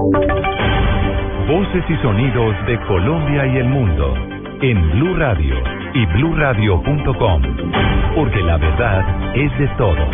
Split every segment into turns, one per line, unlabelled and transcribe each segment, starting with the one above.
Voces y sonidos de Colombia y el mundo en Blue Radio y bluradio.com, porque la verdad es de todos.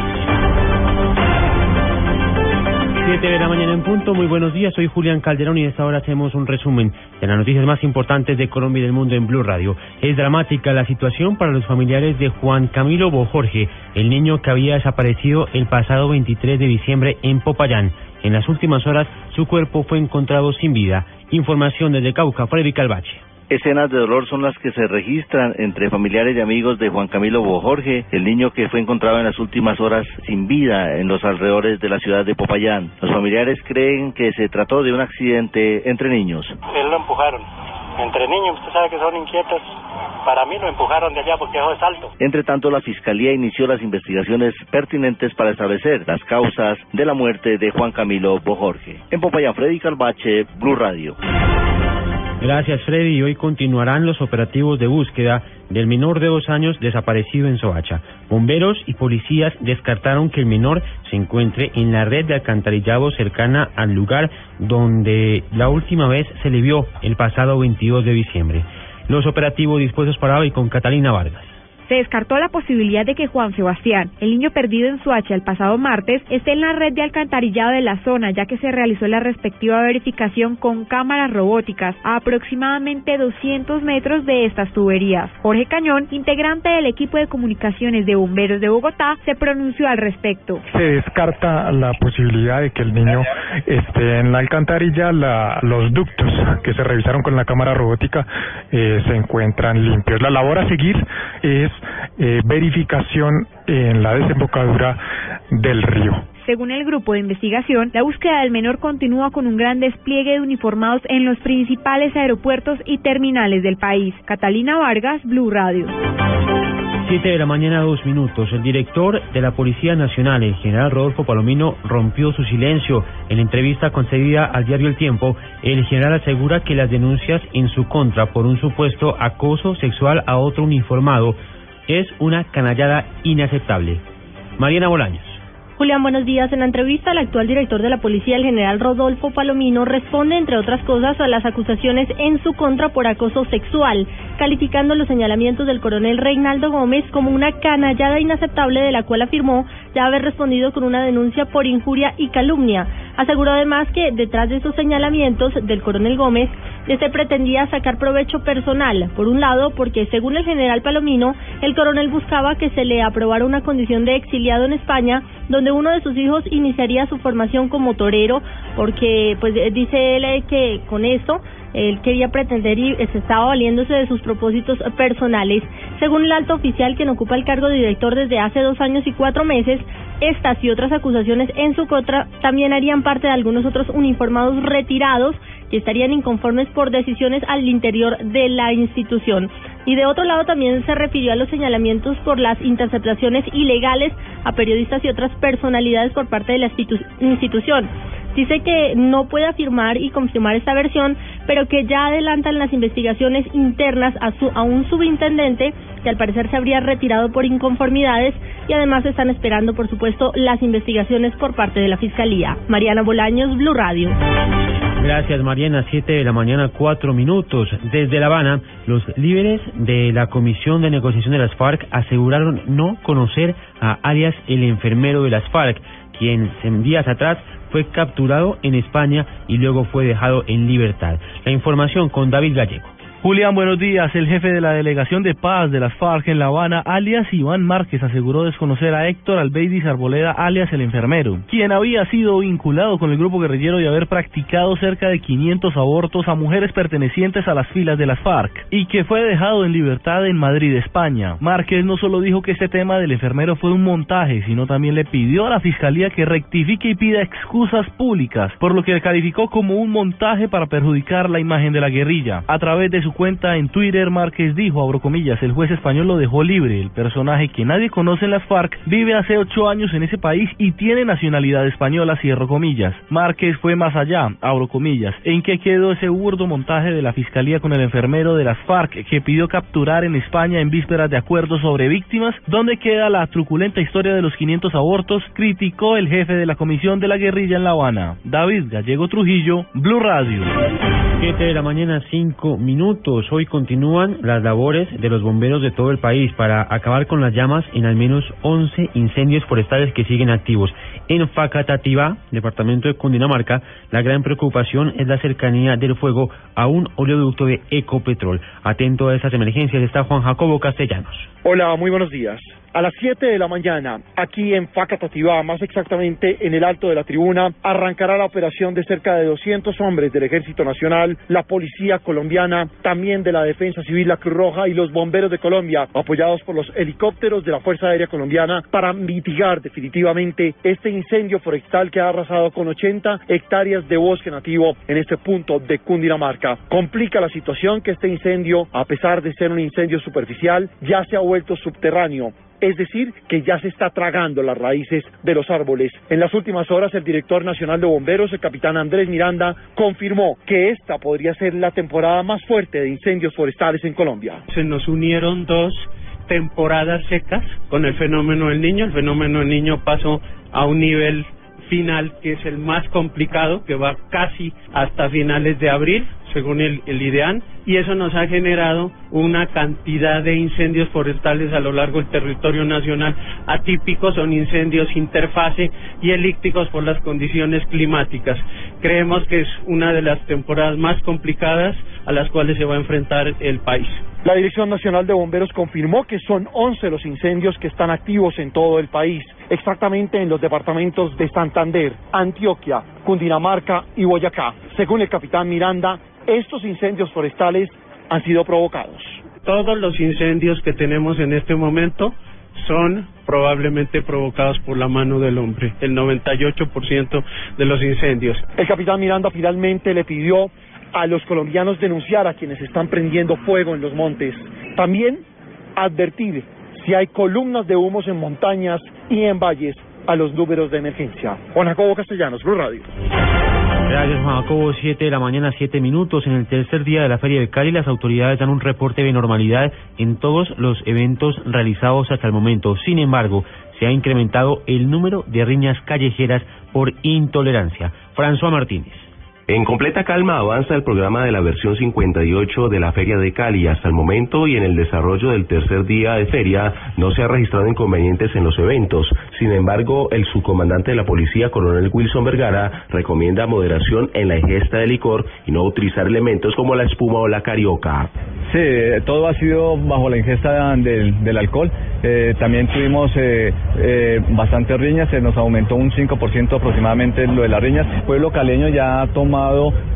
7 de la mañana en punto, muy buenos días, soy Julián Calderón y a esta hora hacemos un resumen de las noticias más importantes de Colombia y del mundo en Blue Radio. Es dramática la situación para los familiares de Juan Camilo Bojorge, el niño que había desaparecido el pasado 23 de diciembre en Popayán. En las últimas horas su cuerpo fue encontrado sin vida. Información desde Cauca, Freddy Calvache.
Escenas de dolor son las que se registran entre familiares y amigos de Juan Camilo Bojorge, el niño que fue encontrado en las últimas horas sin vida en los alrededores de la ciudad de Popayán. Los familiares creen que se trató de un accidente entre niños.
Él lo empujaron. Entre niños, usted sabe que son inquietos. Para mí lo empujaron de allá porque es alto.
Entre tanto, la Fiscalía inició las investigaciones pertinentes para establecer las causas de la muerte de Juan Camilo Bojorge. En Popayán, Freddy Calvache, Blue Radio.
Gracias, Freddy. Hoy continuarán los operativos de búsqueda del menor de dos años desaparecido en Soacha. Bomberos y policías descartaron que el menor se encuentre en la red de alcantarillado cercana al lugar donde la última vez se le vio el pasado 22 de diciembre. Los operativos dispuestos para hoy con Catalina Vargas.
Se descartó la posibilidad de que Juan Sebastián, el niño perdido en Suacha el pasado martes, esté en la red de alcantarillado de la zona, ya que se realizó la respectiva verificación con cámaras robóticas a aproximadamente 200 metros de estas tuberías. Jorge Cañón, integrante del equipo de comunicaciones de bomberos de Bogotá, se pronunció al respecto.
Se descarta la posibilidad de que el niño esté en la alcantarilla. los ductos que se revisaron con la cámara robótica eh, se encuentran limpios. La labor a seguir es eh, verificación en la desembocadura del río.
Según el grupo de investigación, la búsqueda del menor continúa con un gran despliegue de uniformados en los principales aeropuertos y terminales del país. Catalina Vargas, Blue Radio.
Siete de la mañana, dos minutos. El director de la Policía Nacional, el general Rodolfo Palomino, rompió su silencio. En entrevista concedida al diario El Tiempo, el general asegura que las denuncias en su contra por un supuesto acoso sexual a otro uniformado es una canallada inaceptable. Mariana Bolaños.
Julián, buenos días. En la entrevista, el actual director de la policía, el general Rodolfo Palomino, responde, entre otras cosas, a las acusaciones en su contra por acoso sexual, calificando los señalamientos del coronel Reinaldo Gómez como una canallada inaceptable de la cual afirmó ya haber respondido con una denuncia por injuria y calumnia. Aseguró además que detrás de esos señalamientos del coronel Gómez se pretendía sacar provecho personal. Por un lado, porque según el general Palomino, el coronel buscaba que se le aprobara una condición de exiliado en España, donde uno de sus hijos iniciaría su formación como torero, porque pues dice él que con esto él quería pretender y se estaba valiéndose de sus propósitos personales. Según el alto oficial, quien ocupa el cargo de director desde hace dos años y cuatro meses, estas y otras acusaciones en su contra también harían parte de algunos otros uniformados retirados que estarían inconformes por decisiones al interior de la institución. Y de otro lado también se refirió a los señalamientos por las interceptaciones ilegales a periodistas y otras personalidades por parte de la institución. Dice que no puede afirmar y confirmar esta versión, pero que ya adelantan las investigaciones internas a, su, a un subintendente que al parecer se habría retirado por inconformidades y además están esperando, por supuesto, las investigaciones por parte de la Fiscalía. Mariana Bolaños, Blue Radio.
Gracias, Mariana. Siete de la mañana, cuatro minutos. Desde La Habana, los líderes de la Comisión de Negociación de las FARC aseguraron no conocer a alias el enfermero de las FARC, quien días atrás fue capturado en España y luego fue dejado en libertad. La información con David Gallego.
Julián, buenos días. El jefe de la delegación de paz de las FARC en La Habana, alias Iván Márquez, aseguró desconocer a Héctor Albeidis Arboleda, alias el enfermero, quien había sido vinculado con el grupo guerrillero y haber practicado cerca de 500 abortos a mujeres pertenecientes a las filas de las FARC, y que fue dejado en libertad en Madrid, España. Márquez no solo dijo que este tema del enfermero fue un montaje, sino también le pidió a la fiscalía que rectifique y pida excusas públicas, por lo que calificó como un montaje para perjudicar la imagen de la guerrilla. A través de su cuenta en Twitter, Márquez dijo, abro comillas, el juez español lo dejó libre. El personaje que nadie conoce en las FARC vive hace ocho años en ese país y tiene nacionalidad española, cierro comillas. Márquez fue más allá, abro comillas, en que quedó ese burdo montaje de la fiscalía con el enfermero de las FARC que pidió capturar en España en vísperas de acuerdos sobre víctimas, donde queda la truculenta historia de los 500 abortos, criticó el jefe de la Comisión de la Guerrilla en La Habana, David Gallego Trujillo, Blue Radio.
7 de la mañana, 5 minutos. Hoy continúan las labores de los bomberos de todo el país para acabar con las llamas en al menos 11 incendios forestales que siguen activos. En Facatativá, departamento de Cundinamarca, la gran preocupación es la cercanía del fuego a un oleoducto de Ecopetrol. Atento a esas emergencias está Juan Jacobo Castellanos.
Hola, muy buenos días. A las 7 de la mañana, aquí en Facatativá, más exactamente en el alto de la tribuna, arrancará la operación de cerca de 200 hombres del Ejército Nacional, la Policía Colombiana, también de la Defensa Civil, la Cruz Roja y los Bomberos de Colombia, apoyados por los helicópteros de la Fuerza Aérea Colombiana, para mitigar definitivamente este incendio forestal que ha arrasado con 80 hectáreas de bosque nativo en este punto de Cundinamarca. Complica la situación que este incendio, a pesar de ser un incendio superficial, ya se ha vuelto subterráneo es decir, que ya se está tragando las raíces de los árboles. En las últimas horas, el director nacional de bomberos, el capitán Andrés Miranda, confirmó que esta podría ser la temporada más fuerte de incendios forestales en Colombia.
Se nos unieron dos temporadas secas con el fenómeno del niño. El fenómeno del niño pasó a un nivel final que es el más complicado, que va casi hasta finales de abril, según el, el IDEAN, y eso nos ha generado una cantidad de incendios forestales a lo largo del territorio nacional atípicos, son incendios interfase y elípticos por las condiciones climáticas. Creemos que es una de las temporadas más complicadas a las cuales se va a enfrentar el país.
La Dirección Nacional de Bomberos confirmó que son 11 los incendios que están activos en todo el país, exactamente en los departamentos de Santander, Antioquia, Cundinamarca y Boyacá. Según el capitán Miranda, estos incendios forestales han sido provocados.
Todos los incendios que tenemos en este momento son probablemente provocados por la mano del hombre, el 98% de los incendios.
El capitán Miranda finalmente le pidió a los colombianos denunciar a quienes están prendiendo fuego en los montes. También advertir si hay columnas de humos en montañas y en valles a los números de emergencia. Juan Jacobo Castellanos, Blue Radio.
Gracias, Juan Jacobo. Siete de la mañana, siete minutos. En el tercer día de la Feria del Cali, las autoridades dan un reporte de normalidad en todos los eventos realizados hasta el momento. Sin embargo, se ha incrementado el número de riñas callejeras por intolerancia. François Martínez.
En completa calma avanza el programa de la versión 58 de la Feria de Cali. Hasta el momento y en el desarrollo del tercer día de feria no se ha registrado inconvenientes en los eventos. Sin embargo, el subcomandante de la policía, coronel Wilson Vergara, recomienda moderación en la ingesta de licor y no utilizar elementos como la espuma o la carioca.
Sí, todo ha sido bajo la ingesta del, alcohol. Eh, también tuvimos eh, eh, bastantes riñas, se nos aumentó un 5% aproximadamente lo de las riñas. Pueblo caleño ya ha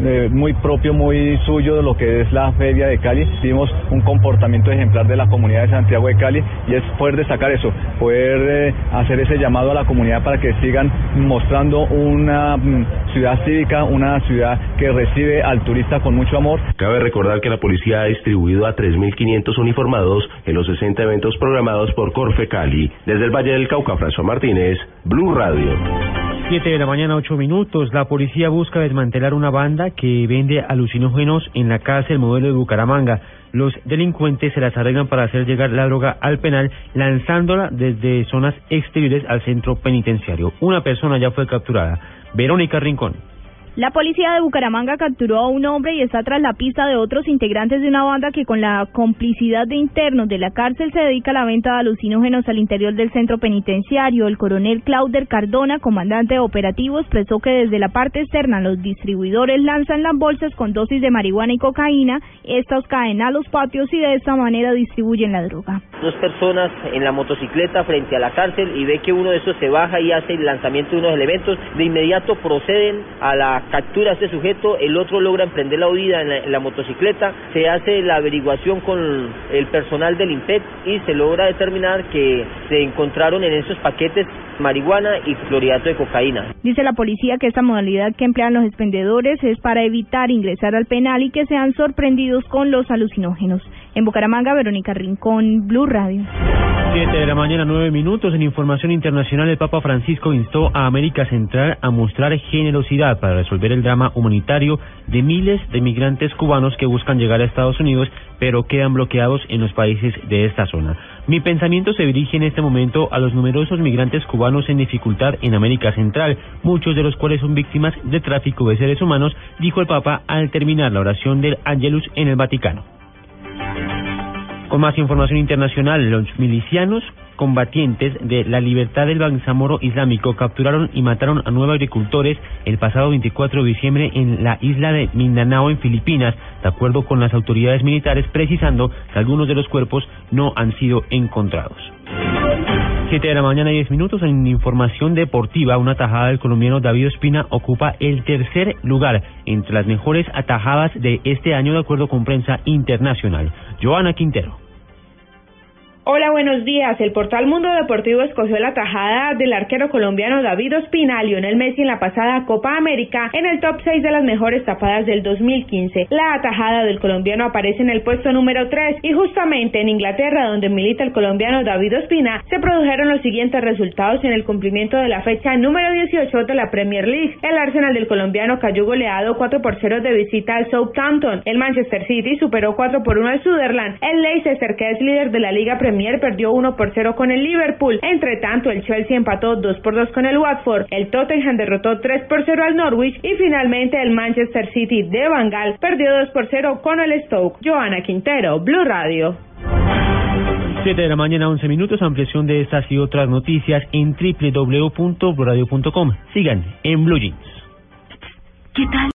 eh, muy propio, muy suyo de lo que es la feria de Cali. Vimos un comportamiento ejemplar de la comunidad de Santiago de Cali y es poder destacar eso, poder eh, hacer ese llamado a la comunidad para que sigan mostrando una mm, ciudad cívica, una ciudad que recibe al turista con mucho amor.
Cabe recordar que la policía ha distribuido a 3.500 uniformados en los 60 eventos programados por Corfe Cali. Desde el Valle del Cauca, François Martínez, Blue Radio.
7 de la mañana, 8 minutos. La policía busca desmantelar una banda que vende alucinógenos en la cárcel modelo de Bucaramanga. Los delincuentes se las arreglan para hacer llegar la droga al penal, lanzándola desde zonas exteriores al centro penitenciario. Una persona ya fue capturada. Verónica Rincón.
La policía de Bucaramanga capturó a un hombre y está tras la pista de otros integrantes de una banda que con la complicidad de internos de la cárcel se dedica a la venta de alucinógenos al interior del centro penitenciario. El coronel Clauder Cardona, comandante de operativos, expresó que desde la parte externa los distribuidores lanzan las bolsas con dosis de marihuana y cocaína. Estas caen a los patios y de esta manera distribuyen la droga.
Dos personas en la motocicleta frente a la cárcel y ve que uno de esos se baja y hace el lanzamiento de unos elementos. De inmediato proceden a la captura a este sujeto, el otro logra emprender la huida en la, motocicleta, se hace la averiguación con el personal del IMPET y se logra determinar que se encontraron en esos paquetes marihuana y clorhidrato de cocaína.
Dice la policía que esta modalidad que emplean los expendedores es para evitar ingresar al penal y que sean sorprendidos con los alucinógenos. En Bucaramanga, Verónica Rincón, Blue Radio.
Siete de la mañana, nueve minutos. En información internacional, el Papa Francisco instó a América Central a mostrar generosidad para resolver el drama humanitario de miles de migrantes cubanos que buscan llegar a Estados Unidos, pero quedan bloqueados en los países de esta zona. Mi pensamiento se dirige en este momento a los numerosos migrantes cubanos en dificultad en América Central, muchos de los cuales son víctimas de tráfico de seres humanos, dijo el Papa al terminar la oración del Angelus en el Vaticano. Con más información internacional, los milicianos combatientes de la libertad del Bangsamoro Islámico capturaron y mataron a nueve agricultores el pasado 24 de diciembre en la isla de Mindanao, en Filipinas, de acuerdo con las autoridades militares, precisando que algunos de los cuerpos no han sido encontrados. Siete de la mañana y diez minutos en información deportiva, una atajada del colombiano David Espina ocupa el tercer lugar entre las mejores atajadas de este año de acuerdo con prensa internacional. Joana Quintero.
Hola, buenos días. El portal Mundo Deportivo escogió la tajada del arquero colombiano David Ospina, Lionel Messi en la pasada Copa América en el top 6 de las mejores tapadas del 2015. La atajada del colombiano aparece en el puesto número 3 y justamente en Inglaterra, donde milita el colombiano David Ospina, se produjeron los siguientes resultados en el cumplimiento de la fecha número 18 de la Premier League. El Arsenal del colombiano cayó goleado 4 por 0 de visita al Southampton. El Manchester City superó 4 por 1 al Sutherland. El Leicester, que es líder de la Liga Premier Premier perdió 1 por 0 con el Liverpool. Entre tanto, el Chelsea empató 2 por 2 con el Watford. El Tottenham derrotó 3 por 0 al Norwich y finalmente el Manchester City de Bangal perdió 2 por 0 con el Stoke. Joana Quintero, Blue Radio.
7 de la mañana, 11 minutos. Ampliación de estas y otras noticias en www.bluradio.com. Sigan en Blue Jeans.
¿Qué tal?